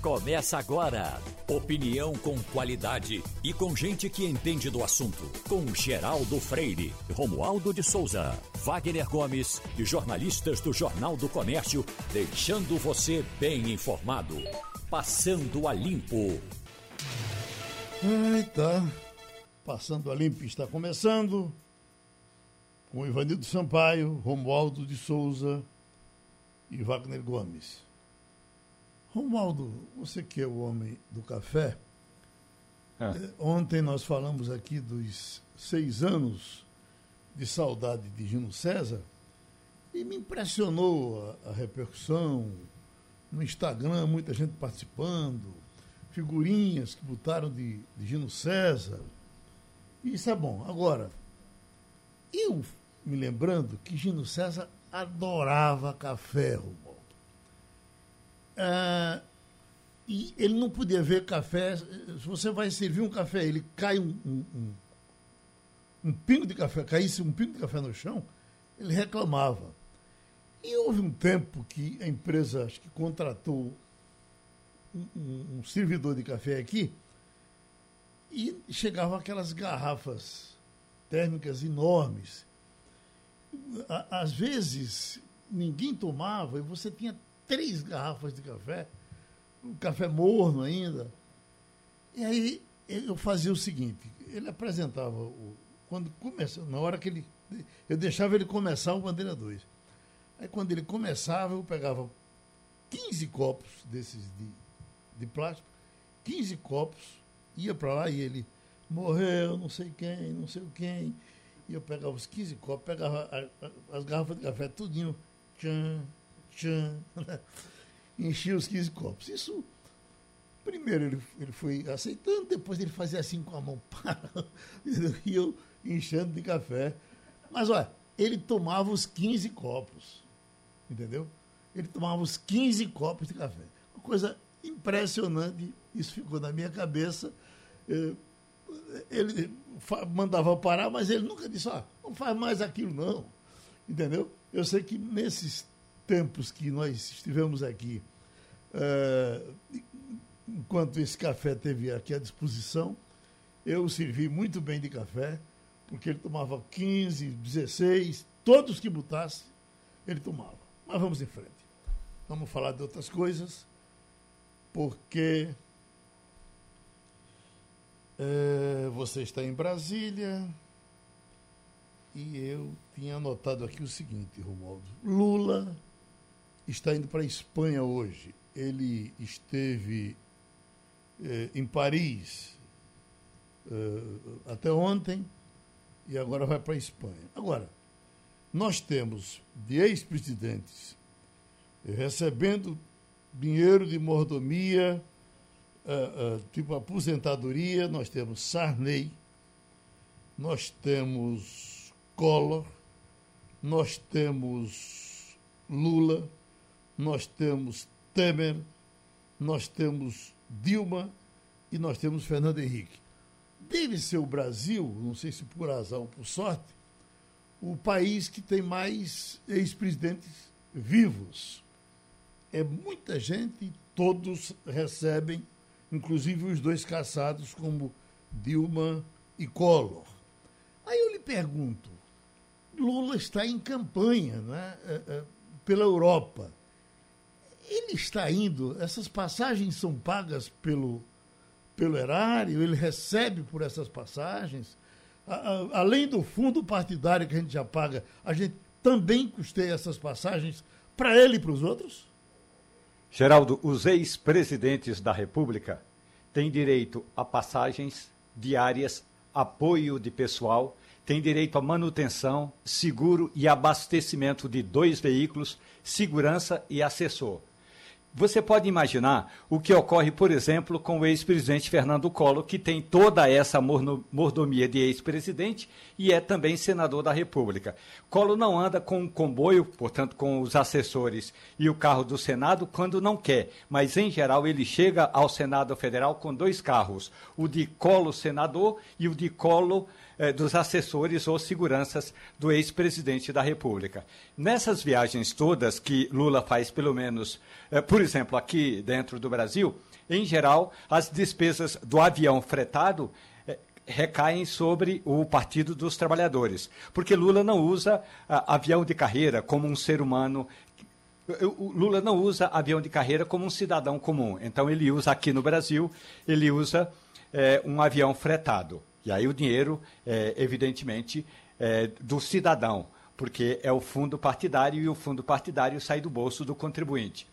Começa agora. Opinião com qualidade e com gente que entende do assunto. Com Geraldo Freire, Romualdo de Souza, Wagner Gomes e jornalistas do Jornal do Comércio, deixando você bem informado. Passando a Limpo. Eita, Passando a Limpo está começando com Ivanildo Sampaio, Romualdo de Souza e Wagner Gomes. Romualdo, você que é o homem do café, ah. ontem nós falamos aqui dos seis anos de saudade de Gino César e me impressionou a, a repercussão no Instagram, muita gente participando, figurinhas que botaram de, de Gino César. Isso é bom. Agora, eu me lembrando que Gino César adorava café, Romualdo. Ah, e ele não podia ver café. Se você vai servir um café, ele cai um, um, um, um pingo de café, caísse um pingo de café no chão, ele reclamava. E houve um tempo que a empresa, acho que contratou um, um, um servidor de café aqui, e chegavam aquelas garrafas térmicas enormes. Às vezes, ninguém tomava e você tinha três garrafas de café, um café morno ainda. E aí eu fazia o seguinte, ele apresentava o, quando começa, na hora que ele eu deixava ele começar o bandeira 2. Aí quando ele começava, eu pegava 15 copos desses de, de plástico, 15 copos ia para lá e ele morreu, não sei quem, não sei quem. E eu pegava os 15 copos, pegava as garrafas de café, tudinho, tchan, tchan, enchia os 15 copos. Isso, primeiro ele, ele foi aceitando, depois ele fazia assim com a mão, e eu enchendo de café. Mas olha, ele tomava os 15 copos, entendeu? Ele tomava os 15 copos de café. Uma coisa impressionante, isso ficou na minha cabeça. Eh, ele mandava parar, mas ele nunca disse, ah, não faz mais aquilo não. Entendeu? Eu sei que nesses tempos que nós estivemos aqui, eh, enquanto esse café teve aqui à disposição, eu servi muito bem de café, porque ele tomava 15, 16, todos que botasse, ele tomava. Mas vamos em frente. Vamos falar de outras coisas porque é, você está em Brasília e eu tinha anotado aqui o seguinte, Romualdo. Lula está indo para a Espanha hoje. Ele esteve é, em Paris é, até ontem e agora vai para a Espanha. Agora, nós temos de ex-presidentes recebendo dinheiro de mordomia, uh, uh, tipo aposentadoria, nós temos Sarney, nós temos Collor, nós temos Lula, nós temos Temer, nós temos Dilma e nós temos Fernando Henrique. Deve ser o Brasil, não sei se por azar ou por sorte, o país que tem mais ex-presidentes vivos é muita gente todos recebem, inclusive os dois caçados, como Dilma e Collor. Aí eu lhe pergunto: Lula está em campanha né, é, é, pela Europa. Ele está indo, essas passagens são pagas pelo, pelo erário, ele recebe por essas passagens. além do fundo partidário que a gente já paga, a gente também custeia essas passagens para ele e para os outros? Geraldo, os ex-presidentes da República têm direito a passagens diárias, apoio de pessoal, têm direito a manutenção, seguro e abastecimento de dois veículos, segurança e assessor. Você pode imaginar o que ocorre, por exemplo, com o ex-presidente Fernando Collor, que tem toda essa mordomia de ex-presidente e é também senador da República. Collor não anda com um comboio, portanto, com os assessores e o carro do Senado quando não quer, mas em geral ele chega ao Senado Federal com dois carros, o de Collor senador e o de Collor eh, dos assessores ou seguranças do ex-presidente da República. Nessas viagens todas que Lula faz, pelo menos, eh, por exemplo, aqui dentro do Brasil, em geral, as despesas do avião fretado eh, recaem sobre o Partido dos Trabalhadores, porque Lula não usa ah, avião de carreira como um ser humano o Lula não usa avião de carreira como um cidadão comum. Então, ele usa aqui no Brasil, ele usa é, um avião fretado. E aí o dinheiro, é, evidentemente, é do cidadão, porque é o fundo partidário e o fundo partidário sai do bolso do contribuinte.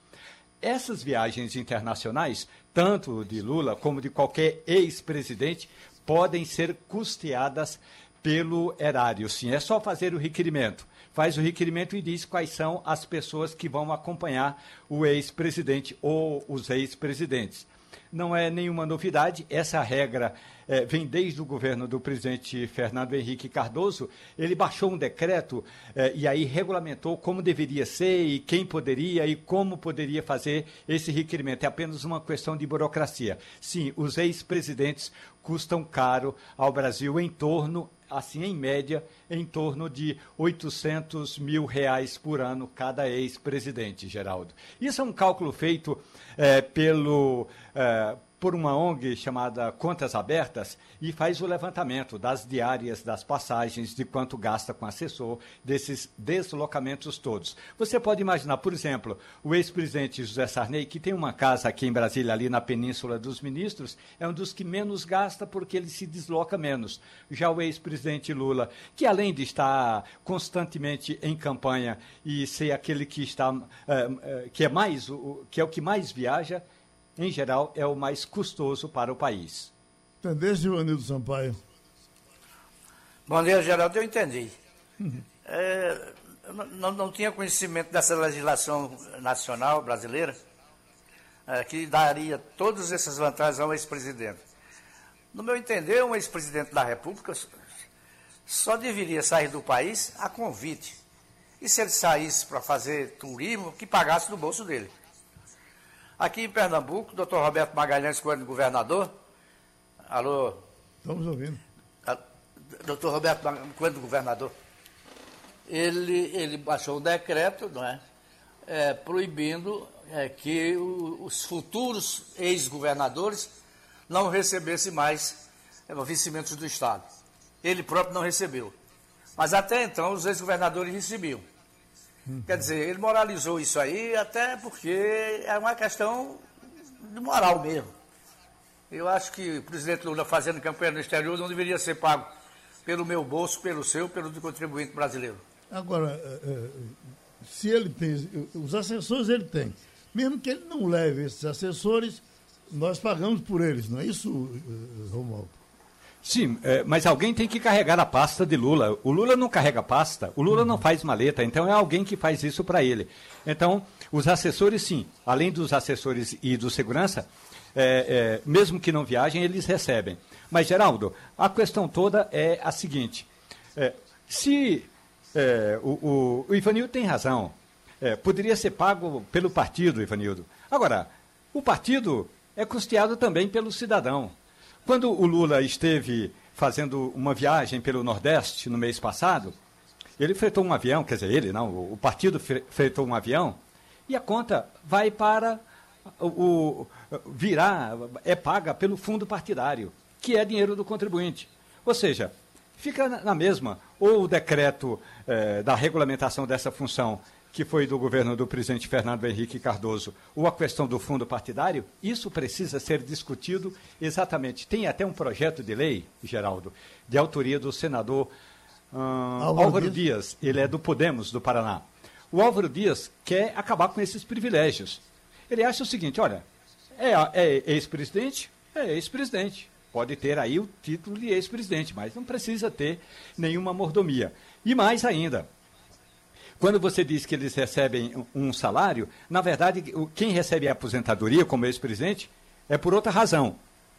Essas viagens internacionais, tanto de Lula como de qualquer ex-presidente, podem ser custeadas pelo erário. Sim, é só fazer o requerimento faz o requerimento e diz quais são as pessoas que vão acompanhar o ex-presidente ou os ex-presidentes. Não é nenhuma novidade, essa regra é, vem desde o governo do presidente Fernando Henrique Cardoso. Ele baixou um decreto é, e aí regulamentou como deveria ser e quem poderia e como poderia fazer esse requerimento. É apenas uma questão de burocracia. Sim, os ex-presidentes custam caro ao Brasil em torno assim, em média, em torno de 800 mil reais por ano cada ex-presidente, Geraldo. Isso é um cálculo feito é, pelo, é, por uma ONG chamada Contas Abertas e faz o levantamento das diárias, das passagens, de quanto gasta com assessor, desses deslocamentos todos. Você pode imaginar, por exemplo, o ex-presidente José Sarney, que tem uma casa aqui em Brasília, ali na Península dos Ministros, é um dos que menos gasta porque ele se desloca menos. Já o ex-presidente Lula, que além de estar constantemente em campanha e ser aquele que está, é, que é mais, que é o que mais viaja, em geral, é o mais custoso para o país. Entendeste, Ivanildo Sampaio? Bom dia, Geraldo. Eu entendi. É, não, não tinha conhecimento dessa legislação nacional brasileira é, que daria todas essas vantagens ao ex-presidente. No meu entender, um ex-presidente da República só deveria sair do país a convite. E se ele saísse para fazer turismo, que pagasse do bolso dele. Aqui em Pernambuco, o doutor Roberto Magalhães, quando governador. Alô? Estamos ouvindo. Doutor Roberto, quando governador, ele, ele baixou um decreto, não é? é proibindo é, que o, os futuros ex-governadores não recebessem mais é, vencimentos do Estado. Ele próprio não recebeu. Mas até então os ex-governadores recebiam. Uhum. Quer dizer, ele moralizou isso aí até porque é uma questão de moral mesmo. Eu acho que o presidente Lula fazendo campanha no exterior não deveria ser pago pelo meu bolso, pelo seu, pelo do contribuinte brasileiro. Agora, eh, eh, se ele tem, os assessores ele tem. Mesmo que ele não leve esses assessores, nós pagamos por eles, não é isso, eh, Romualdo? Sim, é, mas alguém tem que carregar a pasta de Lula. O Lula não carrega pasta, o Lula não faz maleta, então é alguém que faz isso para ele. Então, os assessores, sim, além dos assessores e do segurança, é, é, mesmo que não viajem, eles recebem. Mas, Geraldo, a questão toda é a seguinte: é, se é, o, o, o, Ivanildo tem razão, é, poderia ser pago pelo partido, Ivanildo. Agora, o partido é custeado também pelo cidadão. Quando o Lula esteve fazendo uma viagem pelo Nordeste no mês passado, ele fretou um avião, quer dizer, ele não, o partido fretou um avião, e a conta vai para o, o virar, é paga pelo fundo partidário, que é dinheiro do contribuinte. Ou seja, fica na mesma. Ou o decreto eh, da regulamentação dessa função que foi do governo do presidente Fernando Henrique Cardoso, ou a questão do fundo partidário, isso precisa ser discutido exatamente. Tem até um projeto de lei, Geraldo, de autoria do senador hum, Álvaro, Álvaro Dias. Dias, ele é do Podemos, do Paraná. O Álvaro Dias quer acabar com esses privilégios. Ele acha o seguinte: olha, é, é ex-presidente? É ex-presidente. Pode ter aí o título de ex-presidente, mas não precisa ter nenhuma mordomia. E mais ainda, quando você diz que eles recebem um salário, na verdade, quem recebe a aposentadoria como ex-presidente é por outra razão.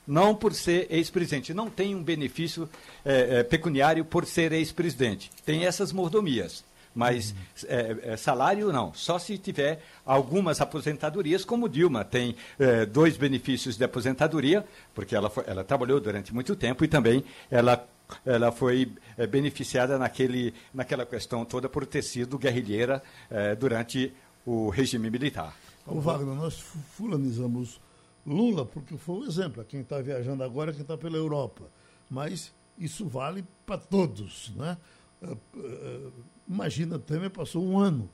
Não por ser ex-presidente. Não tem um benefício é, é, pecuniário por ser ex-presidente. Tem essas mordomias. Mas é, é, salário não, só se tiver algumas aposentadorias, como Dilma tem é, dois benefícios de aposentadoria, porque ela, foi, ela trabalhou durante muito tempo e também ela ela foi é, beneficiada naquele, naquela questão toda por ter sido guerrilheira é, durante o regime militar. O Wagner, nós fulanizamos Lula porque foi o exemplo, quem está viajando agora, quem está pela Europa. Mas isso vale para todos, né? Imagina, Temer passou um ano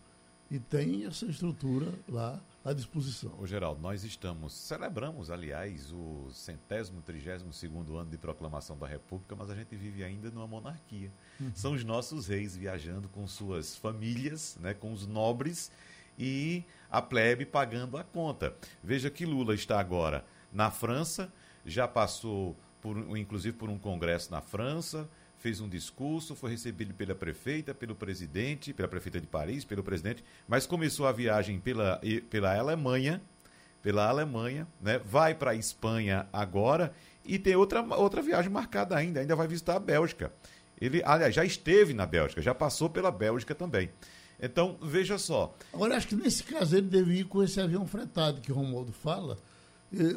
e tem essa estrutura lá à disposição. Ô Geraldo, nós estamos, celebramos, aliás, o centésimo, trigésimo segundo ano de proclamação da República, mas a gente vive ainda numa monarquia. Uhum. São os nossos reis viajando com suas famílias, né, com os nobres e a plebe pagando a conta. Veja que Lula está agora na França, já passou por, inclusive por um congresso na França, fez um discurso, foi recebido pela prefeita, pelo presidente, pela prefeita de Paris, pelo presidente, mas começou a viagem pela, pela Alemanha, pela Alemanha, né? vai para a Espanha agora e tem outra, outra viagem marcada ainda, ainda vai visitar a Bélgica. Ele, aliás, já esteve na Bélgica, já passou pela Bélgica também. Então, veja só. Agora, acho que nesse caso ele deve ir com esse avião fretado que o Romualdo fala,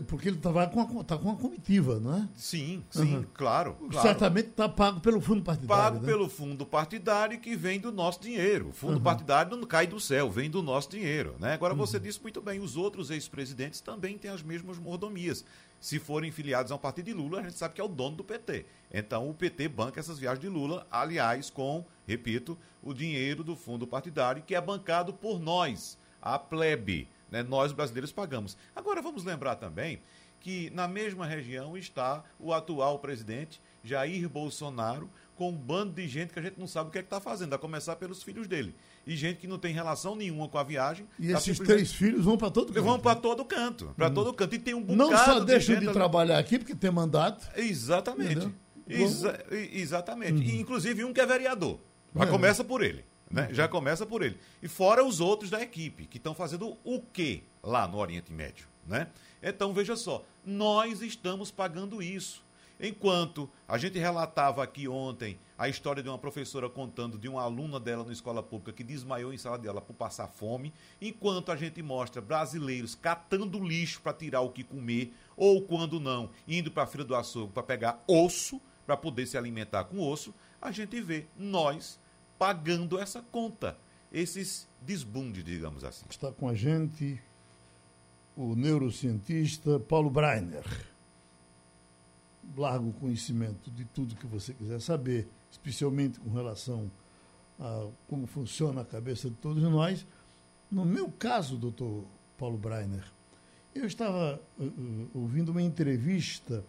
porque ele está com, tá com uma comitiva, não é? Sim, sim, uhum. claro, claro, Certamente está pago pelo fundo partidário. Pago né? pelo fundo partidário que vem do nosso dinheiro. O fundo uhum. partidário não cai do céu, vem do nosso dinheiro. Né? Agora, uhum. você disse muito bem, os outros ex-presidentes também têm as mesmas mordomias. Se forem filiados a um partido de Lula, a gente sabe que é o dono do PT. Então, o PT banca essas viagens de Lula, aliás, com, repito, o dinheiro do fundo partidário, que é bancado por nós, a plebe né? Nós brasileiros pagamos. Agora vamos lembrar também que na mesma região está o atual presidente Jair Bolsonaro com um bando de gente que a gente não sabe o que é está fazendo, a começar pelos filhos dele. E gente que não tem relação nenhuma com a viagem. E tá esses três filhos vão para todo canto. Vão para todo canto. Para hum. todo canto. E tem um bocado Não só deixam de, de trabalhar aqui porque tem mandato. Exatamente. Exa exatamente. Uhum. E, inclusive um que é vereador. Mas é. começa por ele. Né? Já começa por ele. E fora os outros da equipe, que estão fazendo o quê lá no Oriente Médio? Né? Então, veja só, nós estamos pagando isso. Enquanto a gente relatava aqui ontem a história de uma professora contando de uma aluna dela na escola pública que desmaiou em sala de aula por passar fome, enquanto a gente mostra brasileiros catando lixo para tirar o que comer, ou quando não, indo para a fila do açougue para pegar osso, para poder se alimentar com osso, a gente vê nós pagando essa conta, esses desbundes, digamos assim. Está com a gente o neurocientista Paulo Breiner. Largo conhecimento de tudo que você quiser saber, especialmente com relação a como funciona a cabeça de todos nós. No meu caso, doutor Paulo Breiner, eu estava uh, uh, ouvindo uma entrevista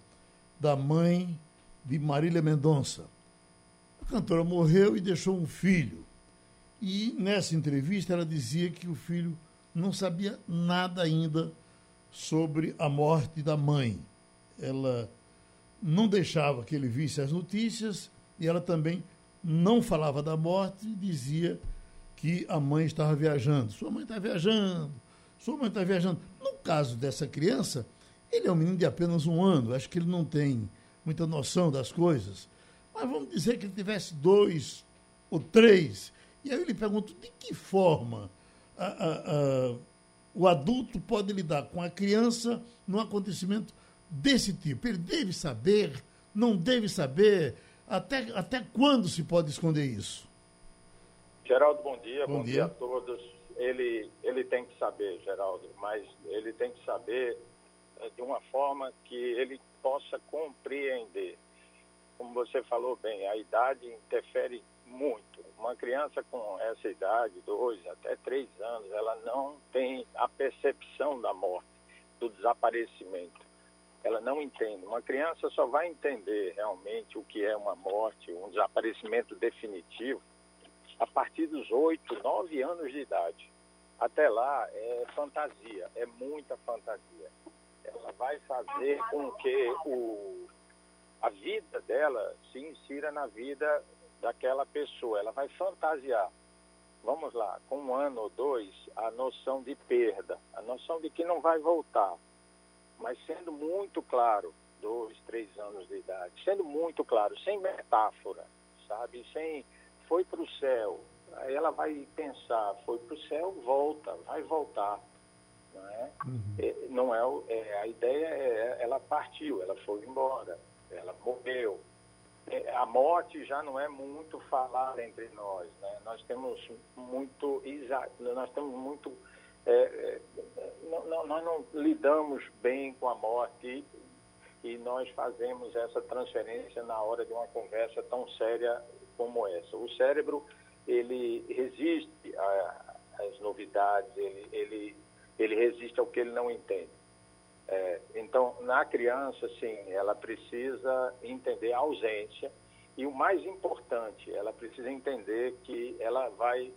da mãe de Marília Mendonça cantora morreu e deixou um filho. E nessa entrevista ela dizia que o filho não sabia nada ainda sobre a morte da mãe. Ela não deixava que ele visse as notícias e ela também não falava da morte e dizia que a mãe estava viajando. Sua mãe está viajando, sua mãe está viajando. No caso dessa criança, ele é um menino de apenas um ano, acho que ele não tem muita noção das coisas. Mas vamos dizer que ele tivesse dois ou três. E aí eu lhe pergunto, de que forma a, a, a, o adulto pode lidar com a criança num acontecimento desse tipo? Ele deve saber, não deve saber? Até, até quando se pode esconder isso? Geraldo, bom dia. Bom, bom dia. dia a todos. Ele, ele tem que saber, Geraldo, mas ele tem que saber eh, de uma forma que ele possa compreender como você falou bem, a idade interfere muito. Uma criança com essa idade, dois até três anos, ela não tem a percepção da morte, do desaparecimento. Ela não entende. Uma criança só vai entender realmente o que é uma morte, um desaparecimento definitivo, a partir dos oito, nove anos de idade. Até lá é fantasia, é muita fantasia. Ela vai fazer com que o a vida dela se insira na vida daquela pessoa. Ela vai fantasiar. Vamos lá, com um ano ou dois, a noção de perda, a noção de que não vai voltar. Mas sendo muito claro, dois, três anos de idade, sendo muito claro, sem metáfora, sabe? Sem foi para o céu. Aí ela vai pensar, foi para o céu, volta, vai voltar. Não é? Uhum. é não é, é, a ideia é, ela partiu, ela foi embora ela morreu. é, a morte já não é muito falada entre nós, né? Nós temos muito, nós temos muito, é, é, não, nós não lidamos bem com a morte e nós fazemos essa transferência na hora de uma conversa tão séria como essa. O cérebro ele resiste às novidades, ele, ele, ele resiste ao que ele não entende. É, então, na criança, sim, ela precisa entender a ausência e o mais importante, ela precisa entender que ela vai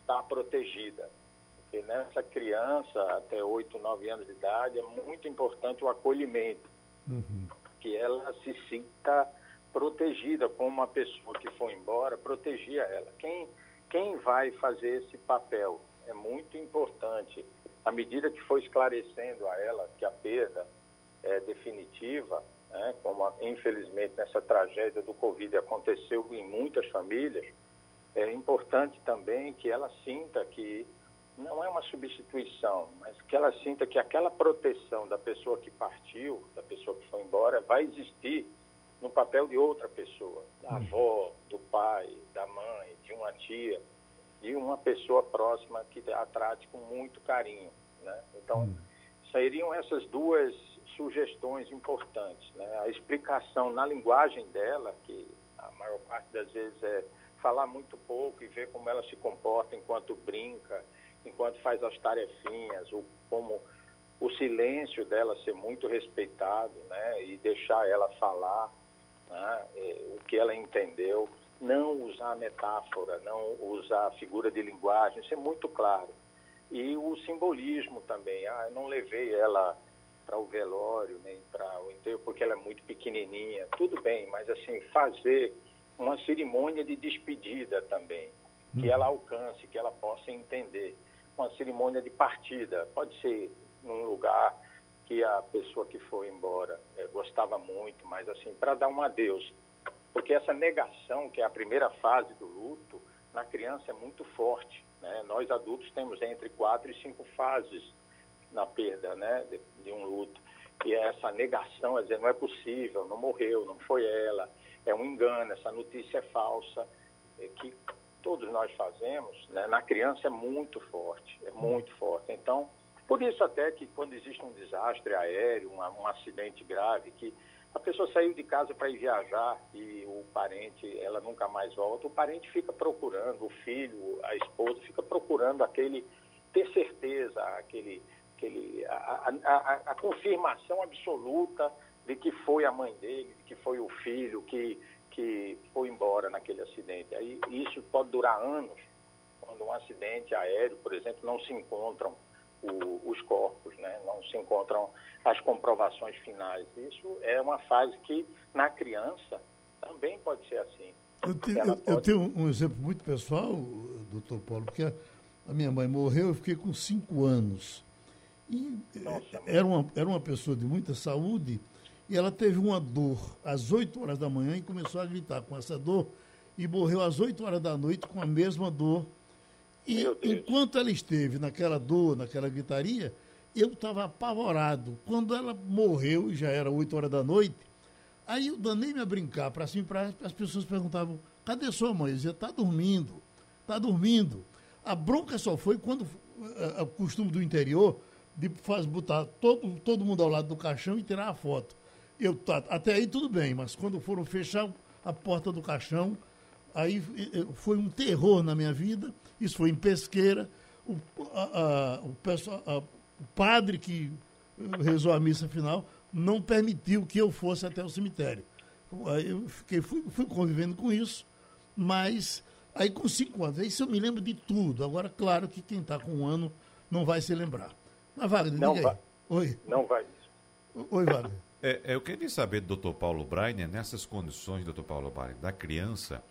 estar protegida. Porque nessa criança, até 8, 9 anos de idade, é muito importante o acolhimento, uhum. que ela se sinta protegida, como uma pessoa que foi embora, protegia ela. Quem, quem vai fazer esse papel? É muito importante à medida que foi esclarecendo a ela que a perda é definitiva, né, como infelizmente nessa tragédia do Covid aconteceu em muitas famílias, é importante também que ela sinta que não é uma substituição, mas que ela sinta que aquela proteção da pessoa que partiu, da pessoa que foi embora, vai existir no papel de outra pessoa, da hum. avó, do pai, da mãe, de uma tia de uma pessoa próxima que a trate com muito carinho. Né? Então, hum. sairiam essas duas sugestões importantes. Né? A explicação na linguagem dela, que a maior parte das vezes é falar muito pouco e ver como ela se comporta enquanto brinca, enquanto faz as tarefinhas, ou como o silêncio dela ser muito respeitado né? e deixar ela falar né? o que ela entendeu não usar metáfora, não usar figura de linguagem, isso é muito claro. E o simbolismo também, ah, eu não levei ela para o velório, nem para o enterro, porque ela é muito pequenininha, tudo bem, mas assim, fazer uma cerimônia de despedida também, que ela alcance, que ela possa entender. Uma cerimônia de partida, pode ser num lugar que a pessoa que foi embora é, gostava muito, mas assim, para dar um adeus porque essa negação, que é a primeira fase do luto, na criança é muito forte. Né? Nós adultos temos entre quatro e cinco fases na perda né? de, de um luto. E é essa negação, é dizer, não é possível, não morreu, não foi ela, é um engano, essa notícia é falsa, é que todos nós fazemos, né? na criança é muito forte, é muito forte. Então, por isso até que quando existe um desastre aéreo, um, um acidente grave, que a pessoa saiu de casa para ir viajar e o parente, ela nunca mais volta, o parente fica procurando, o filho, a esposa fica procurando aquele, ter certeza, aquele, aquele, a, a, a, confirmação absoluta de que foi a mãe dele, de que foi o filho que, que foi embora naquele acidente. Aí isso pode durar anos, quando um acidente aéreo, por exemplo, não se encontram o, os corpos, né? não se encontram as comprovações finais. Isso é uma fase que, na criança, também pode ser assim. Eu, te, eu, pode... eu tenho um exemplo muito pessoal, doutor Paulo, porque a, a, minha mãe morreu, eu fiquei com cinco anos. E Nossa, era, uma, era uma pessoa de muita saúde e ela teve uma dor às 8 horas da manhã e começou a gritar com essa dor e morreu às 8 horas da noite com a mesma dor. E enquanto ela esteve naquela dor, naquela gritaria, eu estava apavorado. Quando ela morreu, já era 8 horas da noite, aí eu danei-me a brincar para cima para as pessoas perguntavam, cadê sua mãe? Eu dizia, está dormindo, está dormindo. A bronca só foi quando uh, o costume do interior de faz, botar todo, todo mundo ao lado do caixão e tirar a foto. Eu, até aí tudo bem, mas quando foram fechar a porta do caixão, aí foi um terror na minha vida. Isso foi em pesqueira. O, a, a, o pessoal, a, o padre que rezou a missa final não permitiu que eu fosse até o cemitério. Eu fiquei, fui, fui convivendo com isso, mas aí com cinco anos, aí se eu me lembro de tudo. Agora, claro que quem está com um ano não vai se lembrar. Mas, Wagner, não vai. Oi. Não vai. Oi, Wagner. É, é, eu queria saber do Dr. Paulo Breiner, nessas condições, Dr. Paulo Breiner, da criança,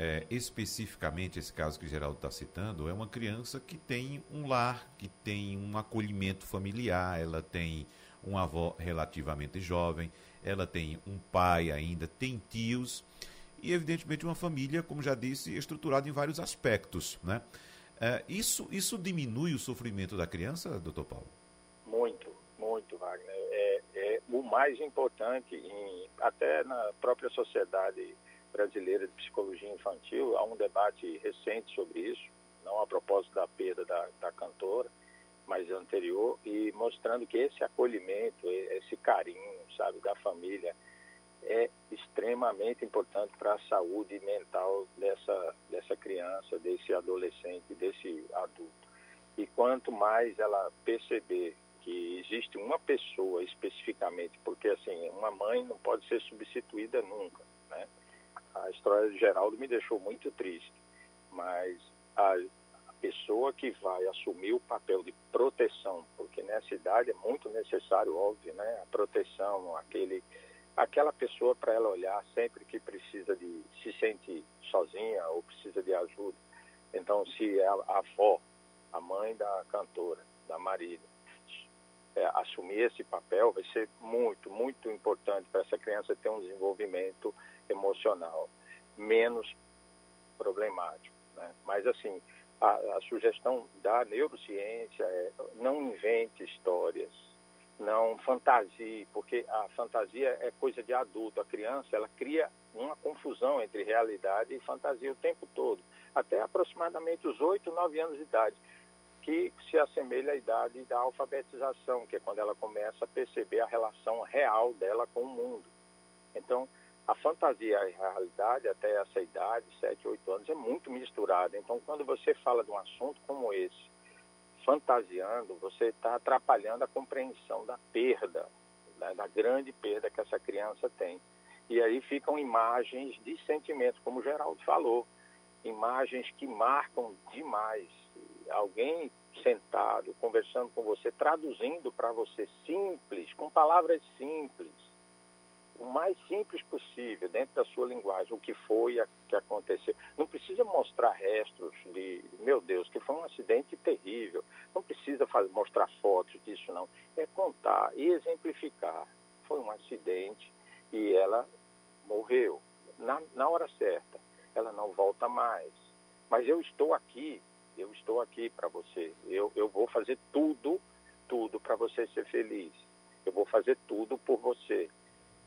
é, especificamente esse caso que o Geraldo está citando, é uma criança que tem um lar, que tem um acolhimento familiar, ela tem uma avó relativamente jovem, ela tem um pai ainda, tem tios e, evidentemente, uma família, como já disse, estruturada em vários aspectos. Né? É, isso, isso diminui o sofrimento da criança, doutor Paulo? Muito, muito, Wagner. É, é, o mais importante, em, até na própria sociedade brasileira de psicologia infantil, há um debate recente sobre isso, não a propósito da perda da, da cantora, mas anterior, e mostrando que esse acolhimento, esse carinho, sabe, da família, é extremamente importante para a saúde mental dessa, dessa criança, desse adolescente, desse adulto. E quanto mais ela perceber que existe uma pessoa especificamente, porque assim, uma mãe não pode ser substituída nunca, né? A história de Geraldo me deixou muito triste, mas a, a pessoa que vai assumir o papel de proteção, porque nessa idade é muito necessário, óbvio, né? A proteção, aquele aquela pessoa para ela olhar sempre que precisa de se sente sozinha ou precisa de ajuda. Então, se a, a avó, a mãe da cantora, da Marília, é, assumir esse papel, vai ser muito, muito importante para essa criança ter um desenvolvimento emocional menos problemático. Né? Mas, assim, a, a sugestão da neurociência é não invente histórias, não fantasie, porque a fantasia é coisa de adulto. A criança, ela cria uma confusão entre realidade e fantasia o tempo todo, até aproximadamente os 8, 9 anos de idade, que se assemelha à idade da alfabetização, que é quando ela começa a perceber a relação real dela com o mundo. Então, a fantasia e a realidade até essa idade, 7, 8 anos, é muito misturada. Então, quando você fala de um assunto como esse, fantasiando, você está atrapalhando a compreensão da perda, né, da grande perda que essa criança tem. E aí ficam imagens de sentimentos, como o Geraldo falou, imagens que marcam demais. Alguém sentado, conversando com você, traduzindo para você simples, com palavras simples, o mais simples possível, dentro da sua linguagem, o que foi a, que aconteceu. Não precisa mostrar restos de, meu Deus, que foi um acidente terrível. Não precisa fazer, mostrar fotos disso, não. É contar e exemplificar. Foi um acidente e ela morreu na, na hora certa. Ela não volta mais. Mas eu estou aqui, eu estou aqui para você. Eu, eu vou fazer tudo, tudo para você ser feliz. Eu vou fazer tudo por você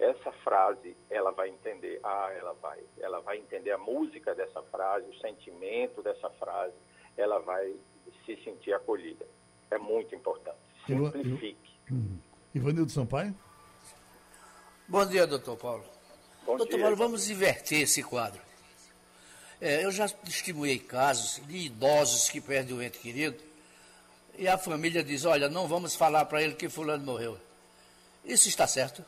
essa frase ela vai entender, ah, ela vai, ela vai entender a música dessa frase, o sentimento dessa frase, ela vai se sentir acolhida. É muito importante. Simplifique. Uhum. Ivanildo Sampaio? Bom dia, doutor Paulo. Bom doutor dia, Paulo, vamos inverter esse quadro. É, eu já testemunhei casos de idosos que perdem o ente querido e a família diz, olha, não vamos falar para ele que fulano morreu. Isso está certo?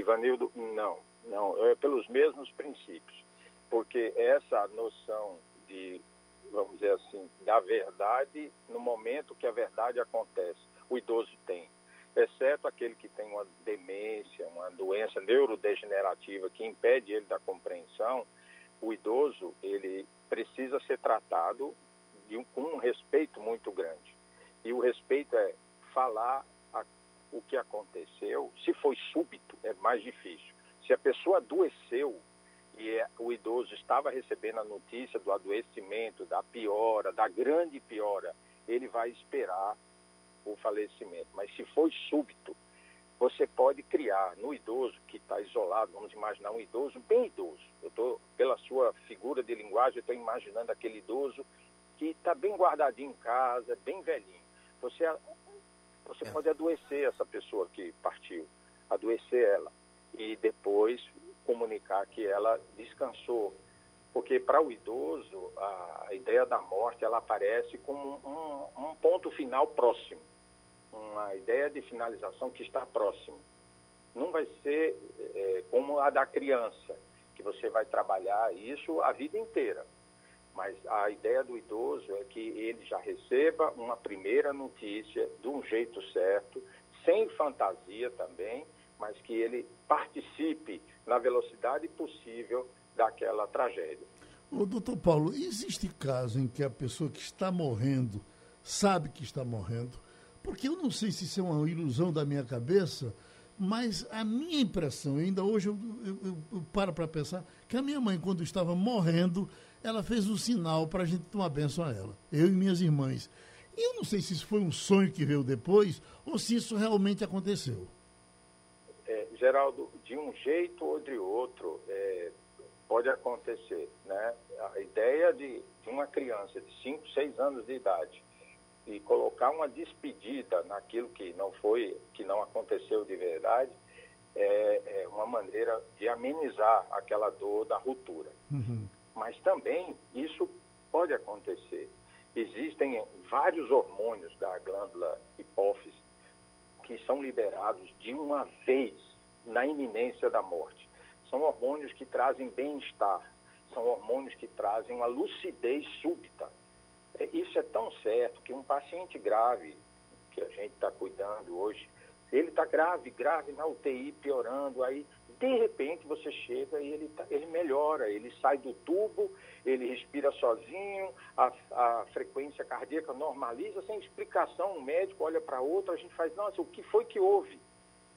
Ivanildo, não, não, é pelos mesmos princípios, porque essa noção de, vamos dizer assim, da verdade no momento que a verdade acontece, o idoso tem, exceto aquele que tem uma demência, uma doença neurodegenerativa que impede ele da compreensão, o idoso ele precisa ser tratado um, com um respeito muito grande. E o respeito é falar o que aconteceu, se foi súbito, é mais difícil. Se a pessoa adoeceu e é, o idoso estava recebendo a notícia do adoecimento, da piora, da grande piora, ele vai esperar o falecimento. Mas se foi súbito, você pode criar no idoso que está isolado, vamos imaginar um idoso bem idoso. Eu tô, pela sua figura de linguagem, estou imaginando aquele idoso que está bem guardadinho em casa, bem velhinho. Você você é. pode adoecer essa pessoa que partiu, adoecer ela e depois comunicar que ela descansou. Porque para o idoso, a ideia da morte ela aparece como um, um ponto final próximo, uma ideia de finalização que está próximo. Não vai ser é, como a da criança, que você vai trabalhar isso a vida inteira. Mas a ideia do idoso é que ele já receba uma primeira notícia de um jeito certo, sem fantasia também, mas que ele participe na velocidade possível daquela tragédia. O doutor Paulo, existe caso em que a pessoa que está morrendo sabe que está morrendo? Porque eu não sei se isso é uma ilusão da minha cabeça, mas a minha impressão, ainda hoje eu, eu, eu, eu paro para pensar, que a minha mãe, quando estava morrendo, ela fez um sinal para a gente tomar benção a ela, eu e minhas irmãs. E eu não sei se isso foi um sonho que veio depois ou se isso realmente aconteceu. Geraldo, de um jeito ou de outro, é, pode acontecer. Né? A ideia de, de uma criança de 5, 6 anos de idade e colocar uma despedida naquilo que não foi, que não aconteceu de verdade, é, é uma maneira de amenizar aquela dor da ruptura. Uhum. Mas também isso pode acontecer. Existem vários hormônios da glândula hipófise que são liberados de uma vez na iminência da morte. São hormônios que trazem bem-estar, são hormônios que trazem uma lucidez súbita. É, isso é tão certo que um paciente grave, que a gente está cuidando hoje, ele está grave, grave na UTI, piorando, aí de repente você chega e ele, tá, ele melhora, ele sai do tubo, ele respira sozinho, a, a frequência cardíaca normaliza, sem explicação, um médico olha para outro, a gente faz, nossa, o que foi que houve?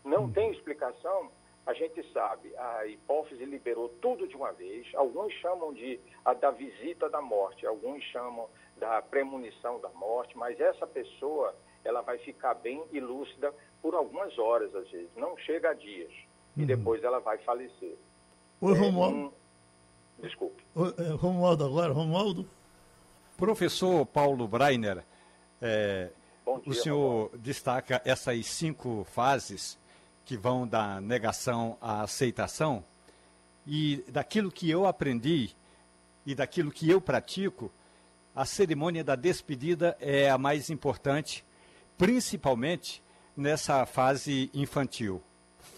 Não tem explicação, a gente sabe, a hipófise liberou tudo de uma vez, alguns chamam de a da visita da morte, alguns chamam da premonição da morte, mas essa pessoa, ela vai ficar bem e lúcida por algumas horas, às vezes, não chega a dias. E depois ela vai falecer. Oi, é, Romualdo. Um... Desculpe. É, Romualdo agora, Romualdo. Professor Paulo Breiner, é, dia, o senhor Romualdo. destaca essas cinco fases que vão da negação à aceitação. E daquilo que eu aprendi e daquilo que eu pratico, a cerimônia da despedida é a mais importante, principalmente nessa fase infantil.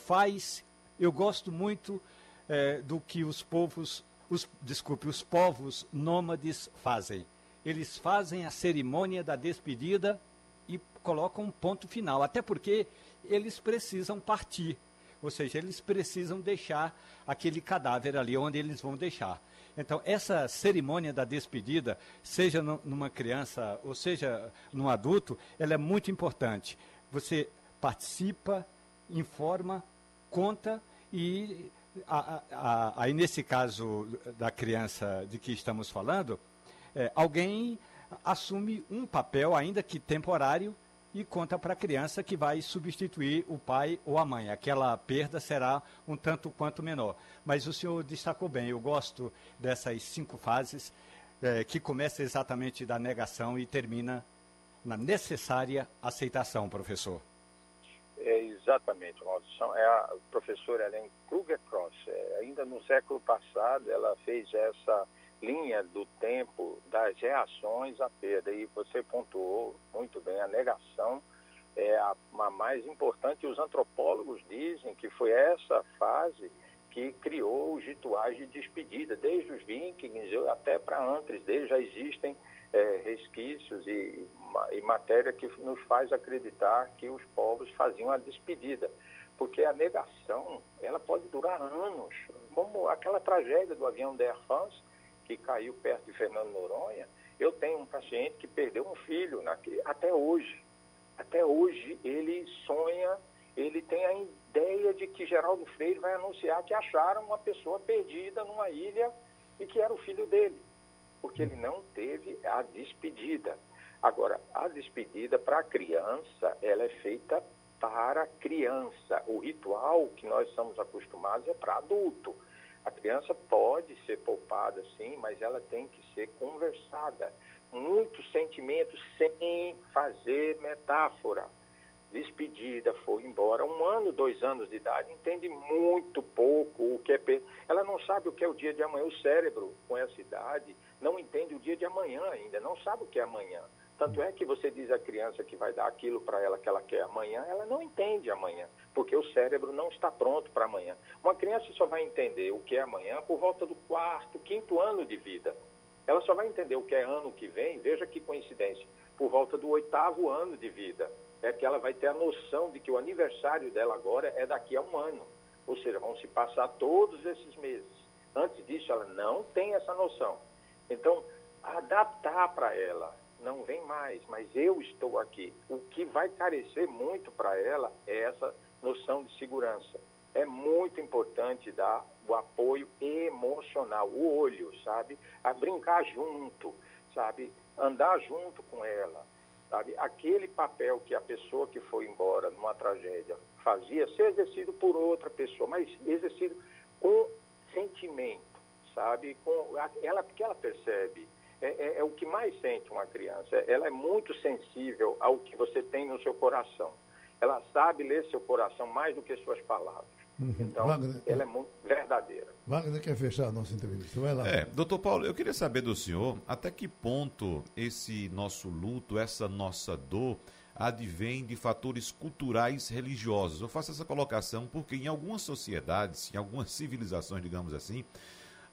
Faz, eu gosto muito é, do que os povos, os, desculpe, os povos nômades fazem. Eles fazem a cerimônia da despedida e colocam um ponto final, até porque eles precisam partir. Ou seja, eles precisam deixar aquele cadáver ali onde eles vão deixar. Então, essa cerimônia da despedida, seja numa criança ou seja num adulto, ela é muito importante. Você participa, informa, conta e aí nesse caso da criança de que estamos falando, é, alguém assume um papel, ainda que temporário, e conta para a criança que vai substituir o pai ou a mãe. Aquela perda será um tanto quanto menor. Mas o senhor destacou bem, eu gosto dessas cinco fases, é, que começa exatamente da negação e termina na necessária aceitação, professor. É, exatamente, São É a professora Helen Kruger-Cross. É, ainda no século passado, ela fez essa linha do tempo das reações à perda. E você pontuou muito bem, a negação é a, a mais importante. Os antropólogos dizem que foi essa fase que criou os rituais de despedida, desde os vikings até para antes deles já existem é, resquícios e, e matéria que nos faz acreditar que os povos faziam a despedida. Porque a negação ela pode durar anos, como aquela tragédia do avião da Air France, que caiu perto de Fernando Noronha, eu tenho um paciente que perdeu um filho naquele, até hoje. Até hoje ele sonha, ele tem a ideia de que Geraldo Freire vai anunciar que acharam uma pessoa perdida numa ilha e que era o filho dele, porque ele não teve a despedida. Agora, a despedida para a criança, ela é feita para a criança. O ritual que nós estamos acostumados é para adulto. A criança pode ser poupada, sim, mas ela tem que ser conversada. Muitos sentimentos sem fazer metáfora. Despedida, foi embora. Um ano, dois anos de idade, entende muito pouco o que é. Ela não sabe o que é o dia de amanhã. O cérebro, com essa idade, não entende o dia de amanhã ainda, não sabe o que é amanhã. Tanto é que você diz à criança que vai dar aquilo para ela que ela quer amanhã, ela não entende amanhã, porque o cérebro não está pronto para amanhã. Uma criança só vai entender o que é amanhã por volta do quarto, quinto ano de vida. Ela só vai entender o que é ano que vem, veja que coincidência, por volta do oitavo ano de vida. É que ela vai ter a noção de que o aniversário dela agora é daqui a um ano. Ou seja, vão se passar todos esses meses. Antes disso, ela não tem essa noção. Então, adaptar para ela não vem mais, mas eu estou aqui. O que vai carecer muito para ela é essa noção de segurança. É muito importante dar o apoio emocional, o olho, sabe? A brincar junto, sabe? Andar junto com ela, sabe? Aquele papel que a pessoa que foi embora numa tragédia fazia ser exercido por outra pessoa, mas exercido com sentimento, sabe? Com ela que ela percebe é, é, é, o que mais sente uma criança. Ela é muito sensível ao que você tem no seu coração. Ela sabe ler seu coração mais do que suas palavras. Uhum. Então, Wagner, ela é muito verdadeira. Wagner quer fechar a nossa entrevista. Vai lá. É, doutor Paulo, eu queria saber do senhor até que ponto esse nosso luto, essa nossa dor, advém de fatores culturais religiosos. Eu faço essa colocação porque em algumas sociedades, em algumas civilizações, digamos assim,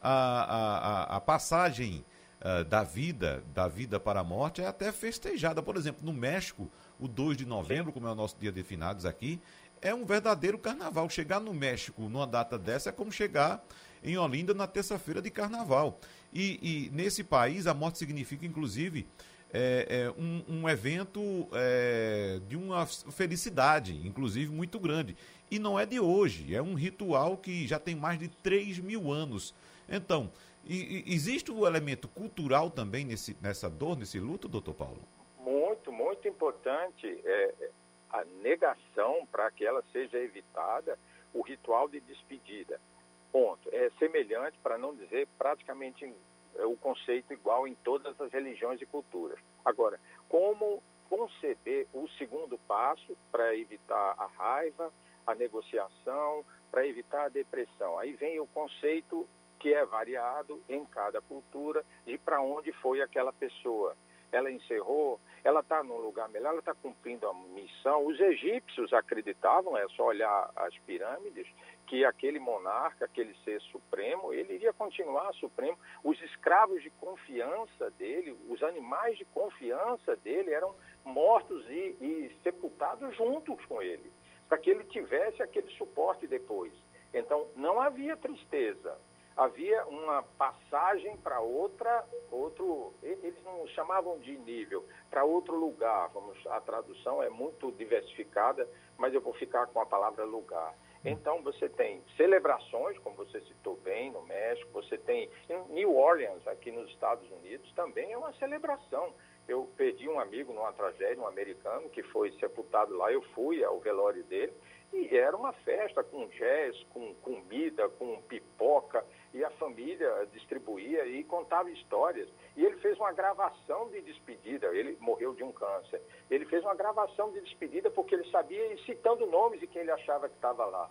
a, a, a passagem uh, da vida, da vida para a morte, é até festejada. Por exemplo, no México, o 2 de novembro, como é o nosso dia de finados aqui, é um verdadeiro carnaval. Chegar no México numa data dessa é como chegar em Olinda na terça-feira de carnaval. E, e, nesse país a morte significa, inclusive, é, é um, um, evento é, de uma felicidade, inclusive muito grande. E não é de hoje, é um ritual que já tem mais de 3 mil anos. Então, e, e existe o um elemento cultural também nesse, nessa dor, nesse luto, doutor Paulo? Muito, muito importante. É, a negação para que ela seja evitada, o ritual de despedida. Ponto. É semelhante, para não dizer praticamente é o conceito igual em todas as religiões e culturas. Agora, como conceber o segundo passo para evitar a raiva, a negociação, para evitar a depressão? Aí vem o conceito que é variado em cada cultura de para onde foi aquela pessoa. Ela encerrou, ela está num lugar melhor, ela está cumprindo a missão. Os egípcios acreditavam, é só olhar as pirâmides, que aquele monarca, aquele ser supremo, ele iria continuar supremo. Os escravos de confiança dele, os animais de confiança dele eram mortos e, e sepultados juntos com ele, para que ele tivesse aquele suporte depois. Então, não havia tristeza, havia uma passagem para outra, outro, eles não chamavam de nível, para outro lugar. Vamos, a tradução é muito diversificada, mas eu vou ficar com a palavra lugar. Então você tem celebrações, como você citou bem, no México, você tem em New Orleans, aqui nos Estados Unidos, também é uma celebração. Eu perdi um amigo numa tragédia, um americano, que foi sepultado lá, eu fui ao velório dele, e era uma festa com jazz, com comida, com pipoca, e a família distribuía e contava histórias. E ele fez uma gravação de despedida, ele morreu de um câncer. Ele fez uma gravação de despedida porque ele sabia, e citando nomes de quem ele achava que estava lá.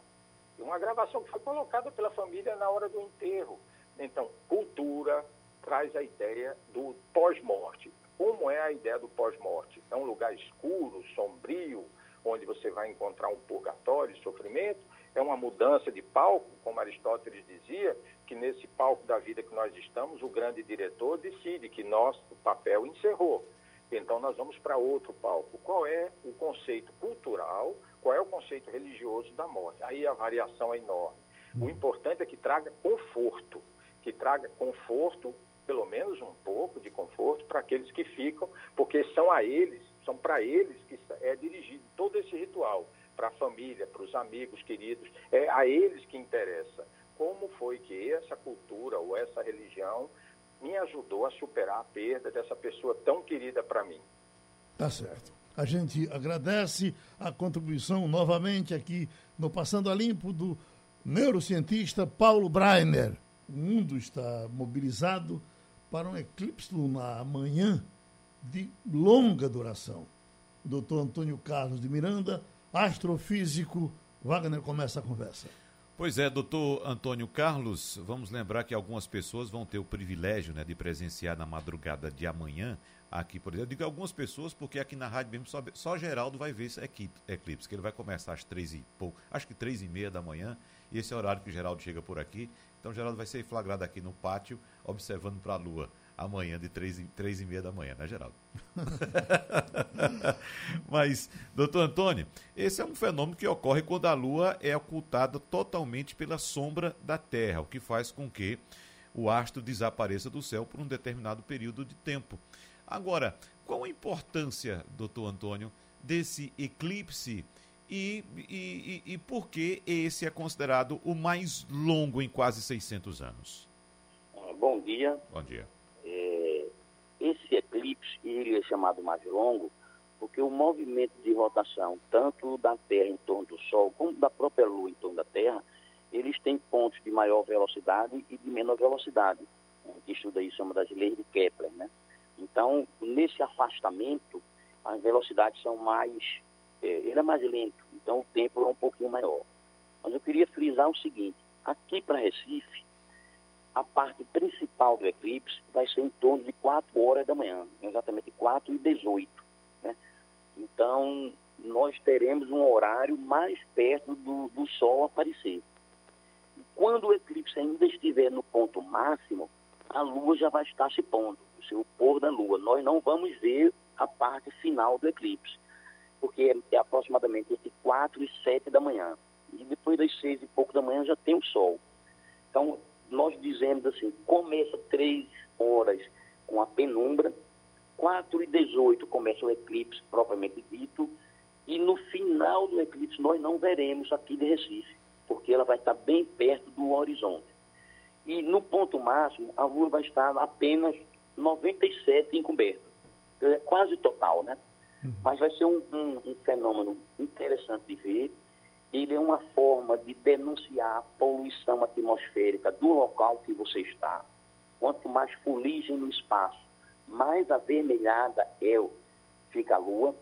Uma gravação que foi colocada pela família na hora do enterro. Então, cultura traz a ideia do pós-morte. Como é a ideia do pós-morte? É um lugar escuro, sombrio, onde você vai encontrar um purgatório, sofrimento, é uma mudança de palco, como Aristóteles dizia, que nesse palco da vida que nós estamos, o grande diretor decide que nosso papel encerrou. Então nós vamos para outro palco. Qual é o conceito cultural, qual é o conceito religioso da morte? Aí a variação é enorme. O importante é que traga conforto, que traga conforto, pelo menos um pouco de conforto para aqueles que ficam, porque são a eles são para eles que é dirigido todo esse ritual, para a família, para os amigos queridos, é a eles que interessa. Como foi que essa cultura ou essa religião me ajudou a superar a perda dessa pessoa tão querida para mim? Tá certo. A gente agradece a contribuição novamente aqui no Passando a Limpo do neurocientista Paulo Breiner. O mundo está mobilizado para um eclipse lunar amanhã de longa duração. O doutor Antônio Carlos de Miranda, astrofísico. Wagner começa a conversa. Pois é, doutor Antônio Carlos, vamos lembrar que algumas pessoas vão ter o privilégio né, de presenciar na madrugada de amanhã, aqui, por exemplo. Eu digo algumas pessoas, porque aqui na rádio mesmo só, só Geraldo vai ver esse eclipse, que ele vai começar às três e pouco, acho que três e meia da manhã, e esse é o horário que o Geraldo chega por aqui. Então Geraldo vai ser flagrado aqui no pátio, observando para a lua amanhã de três e, três e meia da manhã, né, Geraldo? Mas, doutor Antônio, esse é um fenômeno que ocorre quando a Lua é ocultada totalmente pela sombra da Terra, o que faz com que o astro desapareça do céu por um determinado período de tempo. Agora, qual a importância, doutor Antônio, desse eclipse e, e, e, e por que esse é considerado o mais longo em quase 600 anos? Bom dia. Bom dia é chamado mais longo, porque o movimento de rotação, tanto da Terra em torno do Sol, como da própria Lua em torno da Terra, eles têm pontos de maior velocidade e de menor velocidade. A gente estuda isso, chama das leis de Kepler, né? Então, nesse afastamento, as velocidades são mais... É, ele é mais lento, então o tempo é um pouquinho maior. Mas eu queria frisar o seguinte, aqui para Recife, a parte principal do eclipse vai ser em torno de 4 horas da manhã, exatamente 4 e 18. Né? Então, nós teremos um horário mais perto do, do Sol aparecer. Quando o eclipse ainda estiver no ponto máximo, a Lua já vai estar se pondo, o pôr da Lua. Nós não vamos ver a parte final do eclipse, porque é aproximadamente entre 4 e 7 da manhã. E depois das 6 e pouco da manhã já tem o Sol. Então, nós dizemos assim, começa 3 horas com a penumbra, 4 e 18 começa o eclipse propriamente dito, e no final do eclipse nós não veremos aqui de Recife, porque ela vai estar bem perto do horizonte. E no ponto máximo, a Lua vai estar apenas 97 encoberta. É quase total, né? Uhum. Mas vai ser um, um, um, fenômeno interessante de ver. Ele é uma forma de denunciar a poluição atmosférica do local que você está. Quanto mais fuligem no espaço, mais avermelhada é, fica a Lua.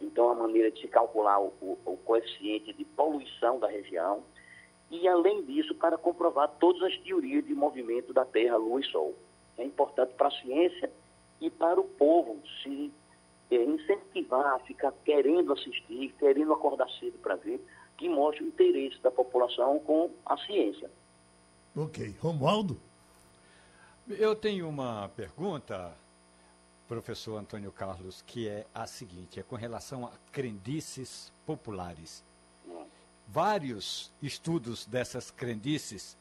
Então, a maneira de se calcular o, o, o coeficiente de poluição da região e, além disso, para comprovar todas as teorias de movimento da Terra, Lua e Sol. É importante para a ciência e para o povo se é, incentivar a ficar querendo assistir, querendo acordar cedo para ver, que mostra o interesse da população com a ciência. Ok. Romualdo? Eu tenho uma pergunta, professor Antônio Carlos, que é a seguinte: é com relação a crendices populares. Vários estudos dessas crendices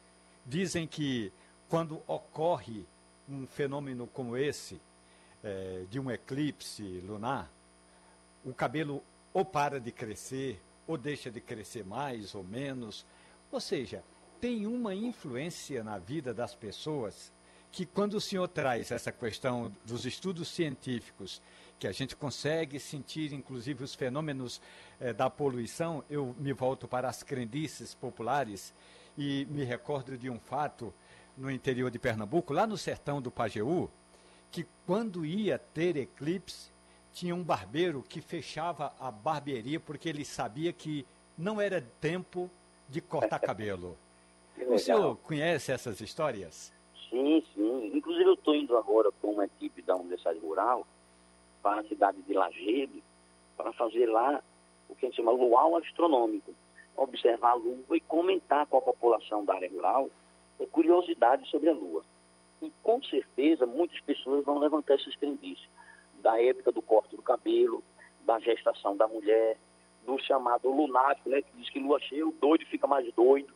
dizem que quando ocorre um fenômeno como esse, é, de um eclipse lunar, o cabelo ou para de crescer, ou deixa de crescer mais ou menos. Ou seja, tem uma influência na vida das pessoas que, quando o senhor traz essa questão dos estudos científicos que a gente consegue sentir, inclusive, os fenômenos eh, da poluição, eu me volto para as crendices populares e me recordo de um fato no interior de Pernambuco, lá no sertão do Pajeú, que quando ia ter eclipse, tinha um barbeiro que fechava a barbearia porque ele sabia que não era tempo de cortar cabelo. O senhor conhece essas histórias? Sim, sim. Inclusive eu estou indo agora com uma equipe da Universidade Rural para a cidade de Lajeado, para fazer lá o que a gente chama luau astronômico, observar a Lua e comentar com a população da área rural curiosidades sobre a Lua. E com certeza muitas pessoas vão levantar essas crendices da época do corte do cabelo, da gestação da mulher, do chamado lunático, né, que diz que lua cheia, o doido fica mais doido,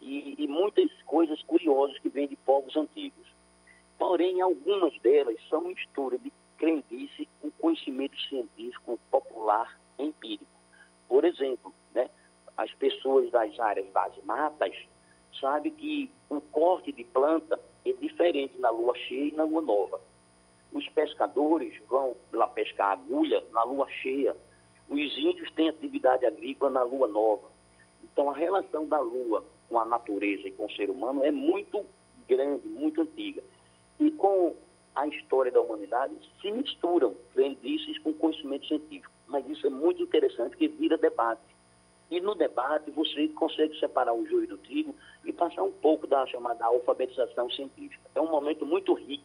e, e muitas coisas curiosas que vêm de povos antigos. Porém, algumas delas são mistura de crendice com conhecimento científico popular empírico. Por exemplo, né, as pessoas das áreas das matas sabem que o corte de planta é diferente na lua cheia e na lua nova. Os pescadores vão lá pescar agulha na lua cheia. Os índios têm atividade agrícola na lua nova. Então, a relação da lua com a natureza e com o ser humano é muito grande, muito antiga. E com a história da humanidade se misturam crendices com conhecimento científico. Mas isso é muito interessante, que vira debate. E no debate você consegue separar o joio do trigo e passar um pouco da chamada alfabetização científica. É um momento muito rico.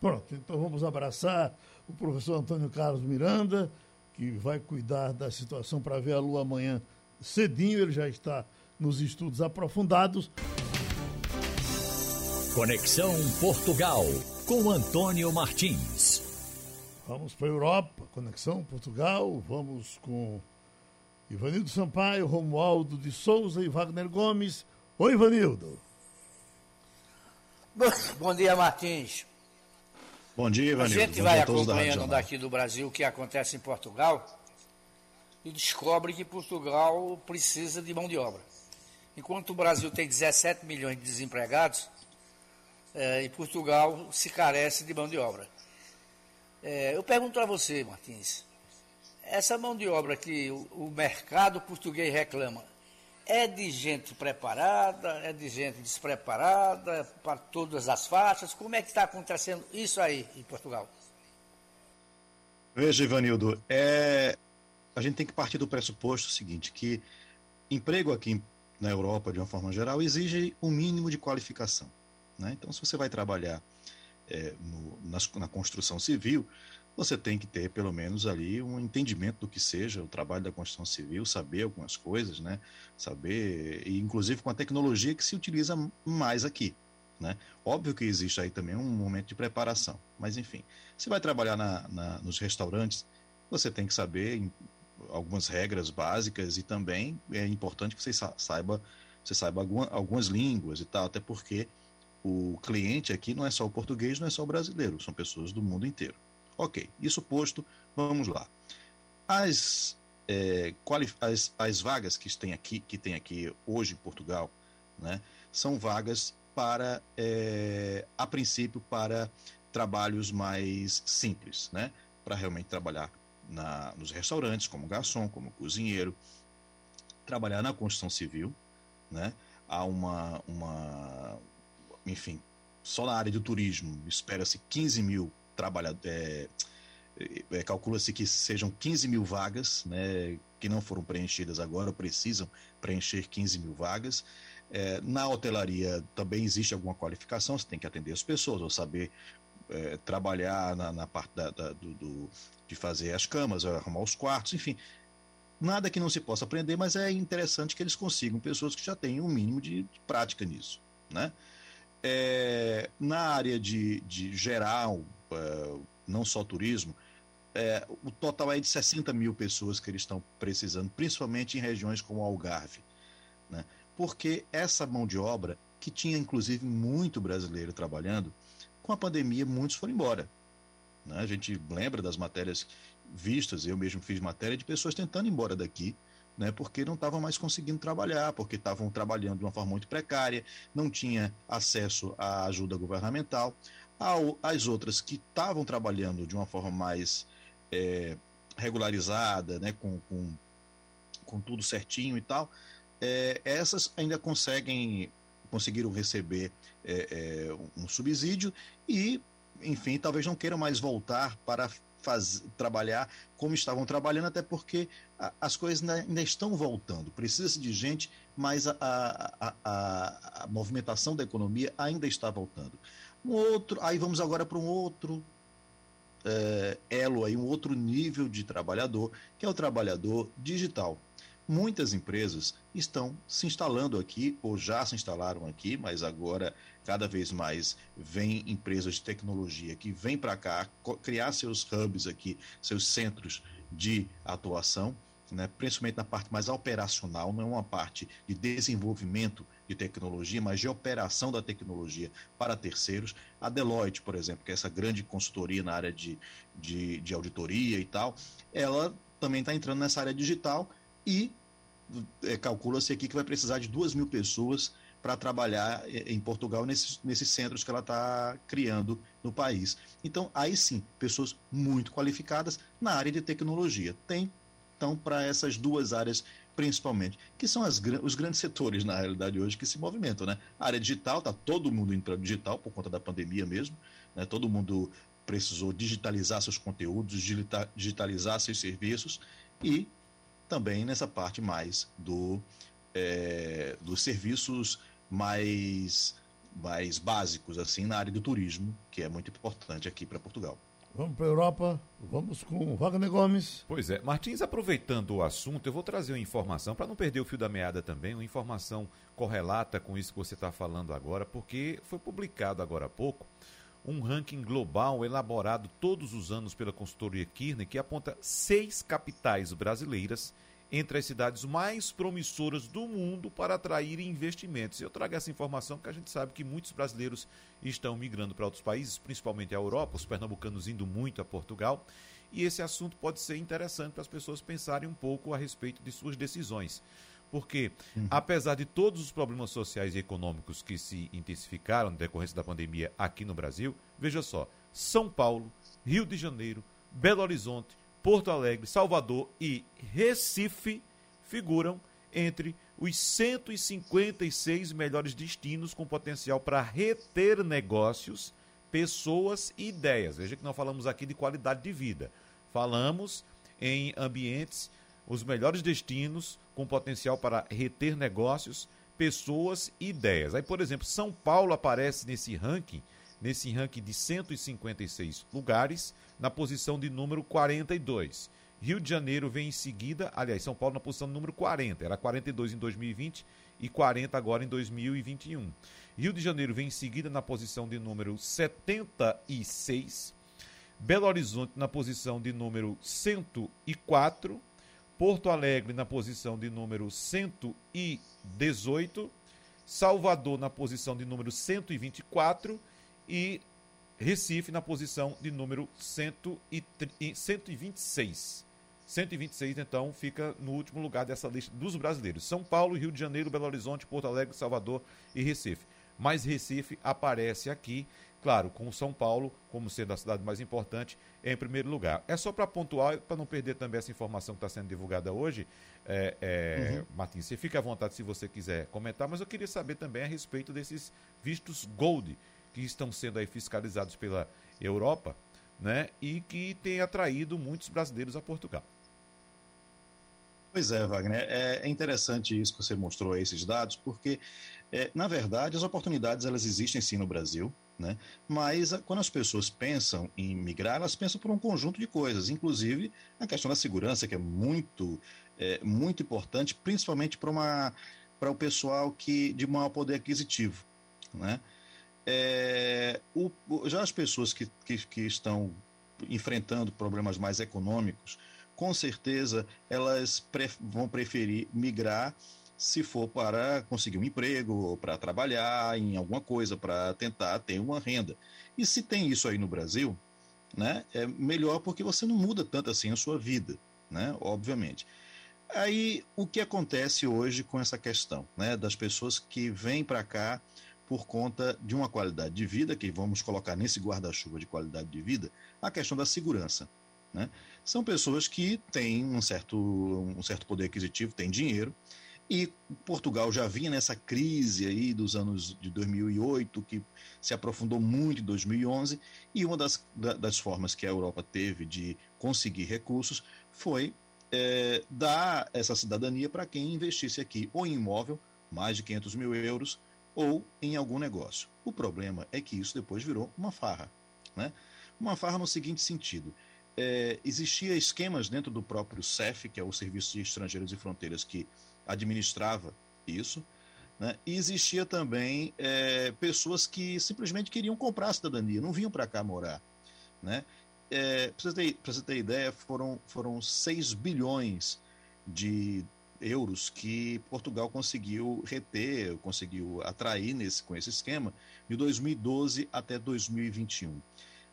Pronto, então vamos abraçar o professor Antônio Carlos Miranda, que vai cuidar da situação para ver a lua amanhã cedinho, ele já está nos estudos aprofundados. Conexão Portugal com Antônio Martins. Vamos para a Europa, Conexão Portugal, vamos com Ivanildo Sampaio, Romualdo de Souza e Wagner Gomes. Oi, Ivanildo. Bom dia, Martins. Bom dia, Ivanildo. A gente vai acompanhando daqui do Brasil o que acontece em Portugal e descobre que Portugal precisa de mão de obra. Enquanto o Brasil tem 17 milhões de desempregados, é, e Portugal se carece de mão de obra. É, eu pergunto a você, Martins, essa mão de obra que o, o mercado português reclama, é de gente preparada, é de gente despreparada, para todas as faixas? Como é que está acontecendo isso aí em Portugal? Veja, Ivanildo, é... a gente tem que partir do pressuposto seguinte, que emprego aqui na Europa, de uma forma geral, exige um mínimo de qualificação. Né? Então, se você vai trabalhar é, no, na, construção civil, você tem que ter pelo menos ali um entendimento do que seja o trabalho da construção civil, saber algumas coisas, né? Saber, e inclusive com a tecnologia que se utiliza mais aqui. Né? Óbvio que existe aí também um momento de preparação, mas enfim, você vai trabalhar na, na, nos restaurantes, você tem que saber algumas regras básicas e também é importante que você saiba, você saiba algumas línguas e tal, até porque o cliente aqui não é só o português, não é só o brasileiro, são pessoas do mundo inteiro. Ok, isso posto, vamos lá. As, é, as, as vagas que tem aqui, que tem aqui hoje em Portugal, né, são vagas para, é, a princípio, para trabalhos mais simples, né, para realmente trabalhar na, nos restaurantes, como garçom, como cozinheiro, trabalhar na construção civil, né, há uma, uma enfim, só na área do turismo, espera-se 15 mil trabalhadores. É, é, Calcula-se que sejam 15 mil vagas, né, que não foram preenchidas agora, precisam preencher 15 mil vagas. É, na hotelaria também existe alguma qualificação, você tem que atender as pessoas, ou saber é, trabalhar na, na parte da, da, do, do, de fazer as camas, arrumar os quartos, enfim. Nada que não se possa aprender, mas é interessante que eles consigam pessoas que já tenham um mínimo de, de prática nisso. Né? É, na área de, de geral, não só turismo, é, o total é de 60 mil pessoas que eles estão precisando, principalmente em regiões como Algarve. Né? Porque essa mão de obra, que tinha inclusive muito brasileiro trabalhando, com a pandemia muitos foram embora. Né? A gente lembra das matérias vistas, eu mesmo fiz matéria de pessoas tentando ir embora daqui, né, porque não estavam mais conseguindo trabalhar, porque estavam trabalhando de uma forma muito precária, não tinha acesso à ajuda governamental. As outras que estavam trabalhando de uma forma mais é, regularizada, né, com, com, com, tudo certinho e tal, é, essas ainda conseguem conseguiram receber é, é um subsídio e, enfim, talvez não queiram mais voltar para faz, trabalhar como estavam trabalhando, até porque a, as coisas ainda, ainda, estão voltando. Precisa-se de gente, mas a, a, a, a, movimentação da economia ainda está voltando. Um outro, aí vamos agora para um outro é, elo, aí, um outro nível de trabalhador, que é o trabalhador digital. Muitas empresas estão se instalando aqui, ou já se instalaram aqui, mas agora cada vez mais vem empresas de tecnologia que vêm para cá criar seus hubs aqui, seus centros de atuação, né, principalmente na parte mais operacional, não é uma parte de desenvolvimento de tecnologia, mas de operação da tecnologia para terceiros. A Deloitte, por exemplo, que é essa grande consultoria na área de, de, de auditoria e tal, ela também está entrando nessa área digital e é, calcula-se aqui que vai precisar de duas mil pessoas para trabalhar é, em Portugal nesses, nesses centros que ela está criando no país. Então, aí sim, pessoas muito qualificadas na área de tecnologia. Tem, então, para essas duas áreas principalmente, que são as, os grandes setores, na realidade, hoje que se movimentam. Né? A área digital, está todo mundo entrando digital por conta da pandemia mesmo, né? todo mundo precisou digitalizar seus conteúdos, digitalizar seus serviços e também nessa parte mais do, é, dos serviços mais, mais básicos, assim, na área do turismo, que é muito importante aqui para Portugal. Vamos para a Europa, vamos com Wagner Gomes. Pois é, Martins, aproveitando o assunto, eu vou trazer uma informação, para não perder o fio da meada também, uma informação correlata com isso que você está falando agora, porque foi publicado agora há pouco um ranking global elaborado todos os anos pela consultoria Kirner, que aponta seis capitais brasileiras entre as cidades mais promissoras do mundo para atrair investimentos. Eu trago essa informação porque a gente sabe que muitos brasileiros estão migrando para outros países, principalmente a Europa, os pernambucanos indo muito a Portugal, e esse assunto pode ser interessante para as pessoas pensarem um pouco a respeito de suas decisões. Porque, uhum. apesar de todos os problemas sociais e econômicos que se intensificaram na decorrência da pandemia aqui no Brasil, veja só: São Paulo, Rio de Janeiro, Belo Horizonte, Porto Alegre, Salvador e Recife figuram entre os 156 melhores destinos com potencial para reter negócios, pessoas e ideias. Veja que não falamos aqui de qualidade de vida. Falamos em ambientes, os melhores destinos com potencial para reter negócios, pessoas e ideias. Aí, por exemplo, São Paulo aparece nesse ranking, nesse ranking de 156 lugares, na posição de número 42. Rio de Janeiro vem em seguida, aliás, São Paulo na posição número 40, era 42 em 2020 e 40 agora em 2021. Rio de Janeiro vem em seguida na posição de número 76, Belo Horizonte na posição de número 104, Porto Alegre na posição de número 118, Salvador na posição de número 124 e Recife na posição de número 126. 126, então, fica no último lugar dessa lista dos brasileiros. São Paulo, Rio de Janeiro, Belo Horizonte, Porto Alegre, Salvador e Recife. Mas Recife aparece aqui, claro, com São Paulo como sendo a cidade mais importante em primeiro lugar. É só para pontuar, para não perder também essa informação que está sendo divulgada hoje, é, é, uhum. Martins, você fica à vontade se você quiser comentar, mas eu queria saber também a respeito desses vistos Gold que estão sendo aí fiscalizados pela Europa, né, e que tem atraído muitos brasileiros a Portugal. Pois é, Wagner. É, é interessante isso que você mostrou aí, esses dados, porque, é, na verdade, as oportunidades elas existem sim no Brasil, né? mas quando as pessoas pensam em migrar, elas pensam por um conjunto de coisas, inclusive a questão da segurança, que é muito, é, muito importante, principalmente para o pessoal que de maior poder aquisitivo. Né? É, o, já as pessoas que, que, que estão enfrentando problemas mais econômicos, com certeza elas pre vão preferir migrar se for para conseguir um emprego, ou para trabalhar em alguma coisa, para tentar ter uma renda. E se tem isso aí no Brasil, né, é melhor porque você não muda tanto assim a sua vida, né, obviamente. Aí, o que acontece hoje com essa questão né, das pessoas que vêm para cá por conta de uma qualidade de vida, que vamos colocar nesse guarda-chuva de qualidade de vida, a questão da segurança. Né? São pessoas que têm um certo, um certo poder aquisitivo, têm dinheiro, e Portugal já vinha nessa crise aí dos anos de 2008, que se aprofundou muito em 2011, e uma das, das formas que a Europa teve de conseguir recursos foi é, dar essa cidadania para quem investisse aqui ou em imóvel, mais de 500 mil euros, ou em algum negócio. O problema é que isso depois virou uma farra. Né? Uma farra no seguinte sentido: é, existia esquemas dentro do próprio CEF, que é o Serviço de Estrangeiros e Fronteiras, que administrava isso, né? e existia também é, pessoas que simplesmente queriam comprar a cidadania, não vinham para cá morar. Né? É, para você, ter, você ter ideia, foram, foram 6 bilhões de euros que Portugal conseguiu reter, conseguiu atrair nesse, com esse esquema, de 2012 até 2021.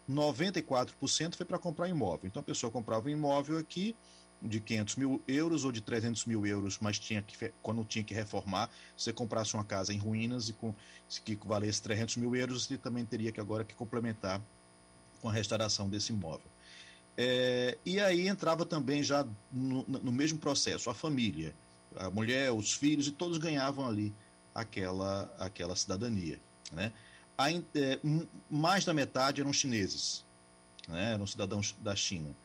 94% foi para comprar imóvel. Então a pessoa comprava um imóvel aqui de 500 mil euros ou de 300 mil euros, mas tinha que, quando tinha que reformar, se você comprasse uma casa em ruínas e com, que valesse 300 mil euros, você também teria que agora que complementar com a restauração desse imóvel. É, e aí entrava também já no, no, mesmo processo a família, a mulher, os filhos, e todos ganhavam ali aquela, aquela cidadania. Né? a, é, mais da metade eram chineses, né? eram cidadãos da China.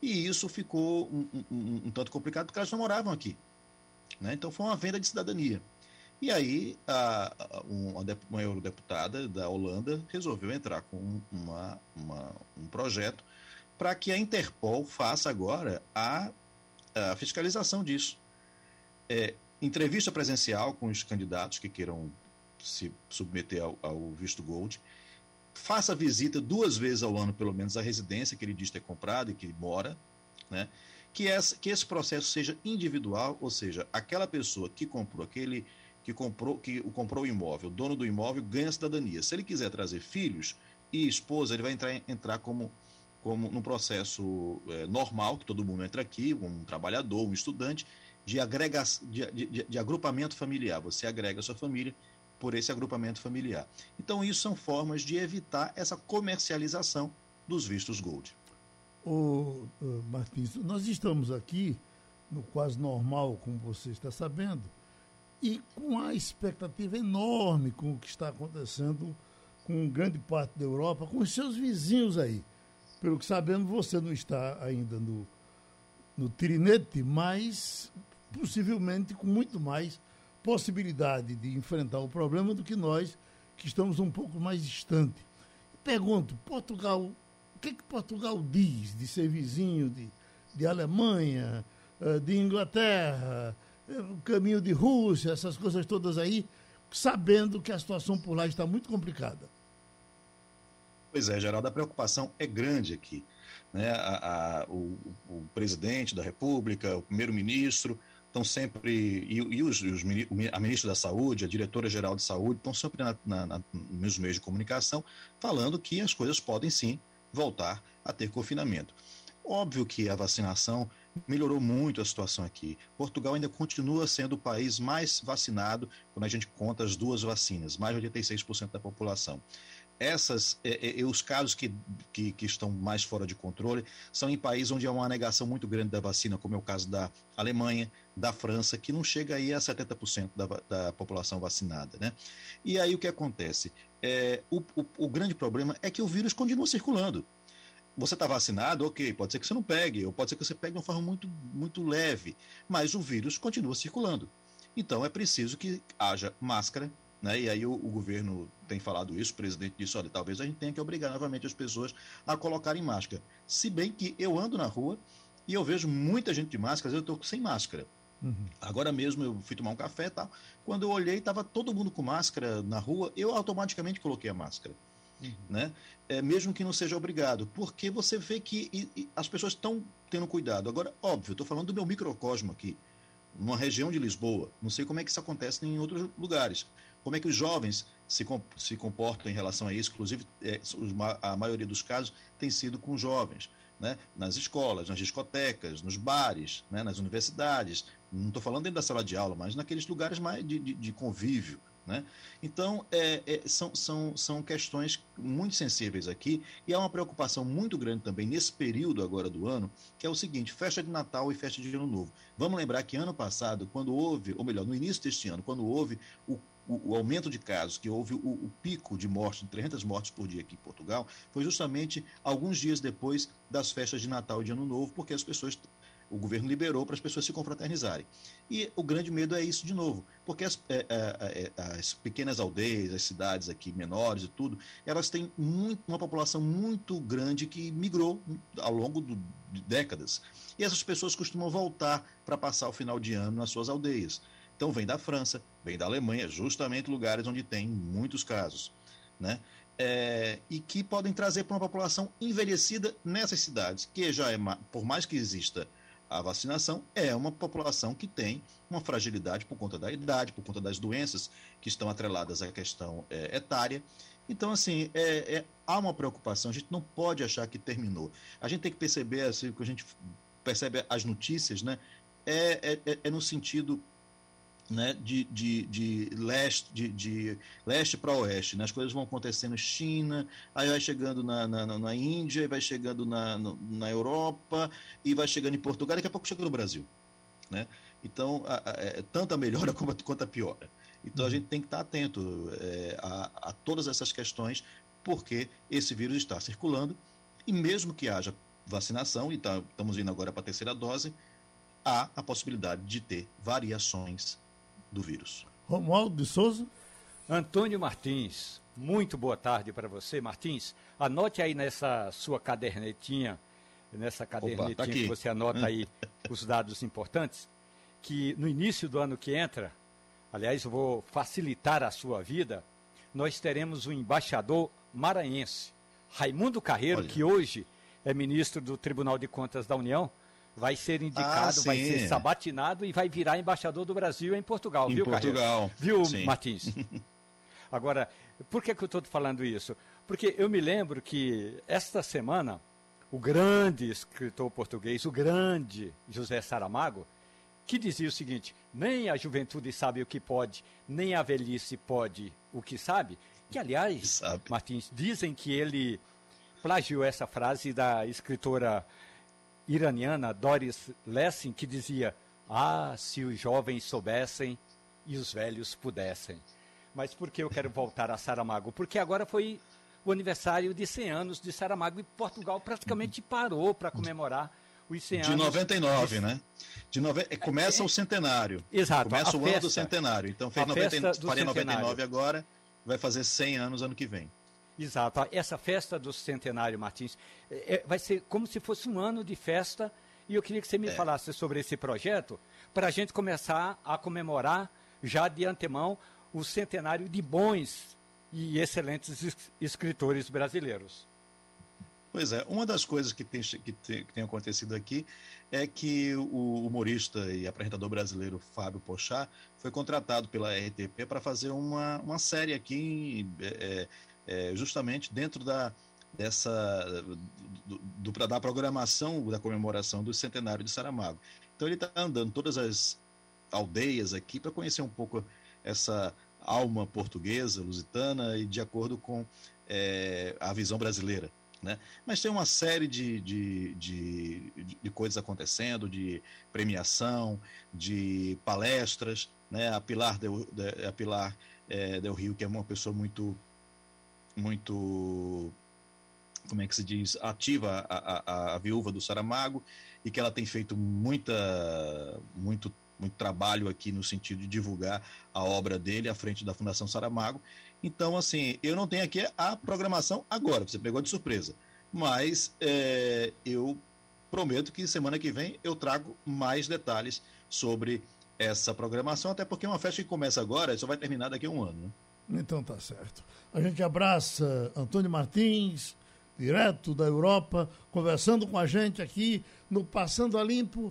E isso ficou um, um, um tanto complicado porque elas não moravam aqui. Né? Então foi uma venda de cidadania. E aí a, a, uma, uma eurodeputada da Holanda resolveu entrar com uma, uma, um projeto para que a Interpol faça agora a, a fiscalização disso. É, entrevista presencial com os candidatos que queiram se submeter ao, ao visto Gold, faça visita duas vezes ao ano, pelo menos, à residência que ele diz ter comprado e que mora, né? que, essa, que esse processo seja individual, ou seja, aquela pessoa que comprou aquele que comprou que o comprou o imóvel, o dono do imóvel ganha cidadania. Se ele quiser trazer filhos e esposa, ele vai entrar, entrar como como num processo é, normal que todo mundo entra aqui, um trabalhador, um estudante, de, agrega, de, de, de agrupamento familiar. Você agrega a sua família por esse agrupamento familiar. Então, isso são formas de evitar essa comercialização dos vistos Gold. Ô, Martins, nós estamos aqui no quase normal, como você está sabendo, e com a expectativa enorme com o que está acontecendo com grande parte da Europa, com os seus vizinhos aí. Pelo que sabemos, você não está ainda no, no trinete, mas possivelmente com muito mais possibilidade de enfrentar o problema do que nós, que estamos um pouco mais distante. Pergunto, Portugal, o que, que Portugal diz de ser vizinho de, de Alemanha, eh, de Inglaterra, eh, o caminho de Rússia, essas coisas todas aí, sabendo que a situação por lá está muito complicada? Pois é, Geraldo, a preocupação é grande aqui. Né? A, a, o, o, presidente da República, o primeiro-ministro, estão sempre, e, e os, os, a ministra da Saúde, a diretora-geral de Saúde, estão sempre na, na, na, nos meios de comunicação falando que as coisas podem sim voltar a ter confinamento. Óbvio que a vacinação melhorou muito a situação aqui. Portugal ainda continua sendo o país mais vacinado quando a gente conta as duas vacinas, mais de 86% da população essas, é, é, os casos que, que, que, estão mais fora de controle são em países onde há uma negação muito grande da vacina, como é o caso da Alemanha, da França, que não chega aí a 70% da, da população vacinada. Né? E aí o que acontece? É, o, o, o grande problema é que o vírus continua circulando você está vacinado, ok, pode ser que você não pegue, ou pode ser que você pegue de uma forma muito, muito leve, mas o vírus continua circulando. Então é preciso que haja máscara, né? E aí o, o, governo tem falado isso, o presidente disse, olha, talvez a gente tenha que obrigar novamente as pessoas a colocarem máscara. Se bem que eu ando na rua e eu vejo muita gente de máscara, eu estou sem máscara. Uhum. Agora mesmo eu fui tomar um café e tal. Quando eu olhei, estava todo mundo com máscara na rua, eu automaticamente coloquei a máscara. Uhum. Né? É, mesmo que não seja obrigado, porque você vê que e, e as pessoas estão tendo cuidado. Agora, óbvio, estou falando do meu microcosmo aqui, numa região de Lisboa. Não sei como é que isso acontece em outros lugares como é que os jovens se, se comportam em relação a isso, inclusive é, a maioria dos casos tem sido com jovens, né? nas escolas, nas discotecas, nos bares, né? nas universidades, não estou falando dentro da sala de aula, mas naqueles lugares mais de, de, de convívio. Né? Então, é, é, são, são, são questões muito sensíveis aqui e há uma preocupação muito grande também nesse período agora do ano, que é o seguinte: festa de Natal e festa de Ano Novo. Vamos lembrar que ano passado, quando houve, ou melhor, no início deste ano, quando houve o o, o, aumento de casos, que houve o, o, pico de mortes, de 300 mortes por dia aqui em Portugal, foi justamente alguns dias depois das festas de Natal e de Ano Novo, porque as pessoas, o governo liberou para as pessoas se confraternizarem. E o grande medo é isso de novo, porque as, é, é, é, as pequenas aldeias, as cidades aqui menores e tudo, elas têm muito, uma população muito grande que migrou ao longo do, de décadas. E essas pessoas costumam voltar para passar o final de ano nas suas aldeias. Então vem da França, vem da Alemanha, justamente lugares onde tem muitos casos, né? É, e que podem trazer para uma população envelhecida nessas cidades, que já é, por mais que exista a vacinação, é uma população que tem uma fragilidade por conta da idade, por conta das doenças que estão atreladas à questão é, etária. Então, assim, é, é, há uma preocupação, a gente não pode achar que terminou. A gente tem que perceber, assim, que a gente percebe as notícias, né? É, é, é no sentido né, de, de, de leste, de, de leste para oeste. Né? As coisas vão acontecendo China, aí vai chegando na, na, na Índia, vai chegando na, na Europa, e vai chegando em Portugal, daqui a pouco chega no Brasil. Né? Então, a, a, é, tanto a melhora quanto a piora. Então, a uhum. gente tem que estar atento é, a, a todas essas questões, porque esse vírus está circulando, e mesmo que haja vacinação, e tá, estamos indo agora para a terceira dose, há a possibilidade de ter variações do vírus. Romualdo de Souza. Antônio Martins, muito boa tarde para você, Martins. Anote aí nessa sua cadernetinha, nessa cadernetinha Opa, tá que você anota aí os dados importantes, que no início do ano que entra, aliás, eu vou facilitar a sua vida, nós teremos o embaixador maranhense, Raimundo Carreiro, Olha. que hoje é ministro do Tribunal de Contas da União, vai ser indicado, ah, vai ser sabatinado e vai virar embaixador do Brasil em Portugal, em viu, Portugal. Viu, sim. Martins? Agora, por que, que eu estou falando isso? Porque eu me lembro que esta semana o grande escritor português, o grande José Saramago, que dizia o seguinte: nem a juventude sabe o que pode, nem a velhice pode o que sabe. Que, aliás, sabe. Martins, dizem que ele plagiou essa frase da escritora iraniana Doris Lessing, que dizia: Ah, se os jovens soubessem e os velhos pudessem. Mas por que eu quero voltar a Saramago? Porque agora foi o aniversário de 100 anos de Saramago e Portugal praticamente parou para comemorar os 100 de anos. 99, de... né? De nove... Começa o centenário. Exato. Começa o festa, ano do centenário. Então fez 90... faria 99 agora, vai fazer 100 anos ano que vem. Exato. Essa festa do centenário, Martins, é, vai ser como se fosse um ano de festa. E eu queria que você me é. falasse sobre esse projeto para a gente começar a comemorar já de antemão o centenário de bons e excelentes escritores brasileiros. Pois é, uma das coisas que tem, que tem, que tem acontecido aqui é que o humorista e apresentador brasileiro Fábio Pochá foi contratado pela RTP para fazer uma, uma série aqui é, é, justamente dentro da, dessa do, do, da programação da comemoração do centenário de Saramago. Então ele está andando todas as aldeias aqui para conhecer um pouco essa alma portuguesa, lusitana e de acordo com é, a visão brasileira. Né? Mas tem uma série de, de, de, de, coisas acontecendo, de premiação, de palestras. Né? A Pilar, Del, a Pilar é, Del Rio, que é uma pessoa muito, muito como é que se diz, ativa a, a, a, viúva do Saramago e que ela tem feito muita, muito, muito trabalho aqui no sentido de divulgar a obra dele à frente da Fundação Saramago. Então, assim, eu não tenho aqui a programação agora, você pegou de surpresa. Mas é, eu prometo que semana que vem eu trago mais detalhes sobre essa programação, até porque é uma festa que começa agora e só vai terminar daqui a um ano. Né? Então tá certo. A gente abraça Antônio Martins, direto da Europa, conversando com a gente aqui no Passando a Limpo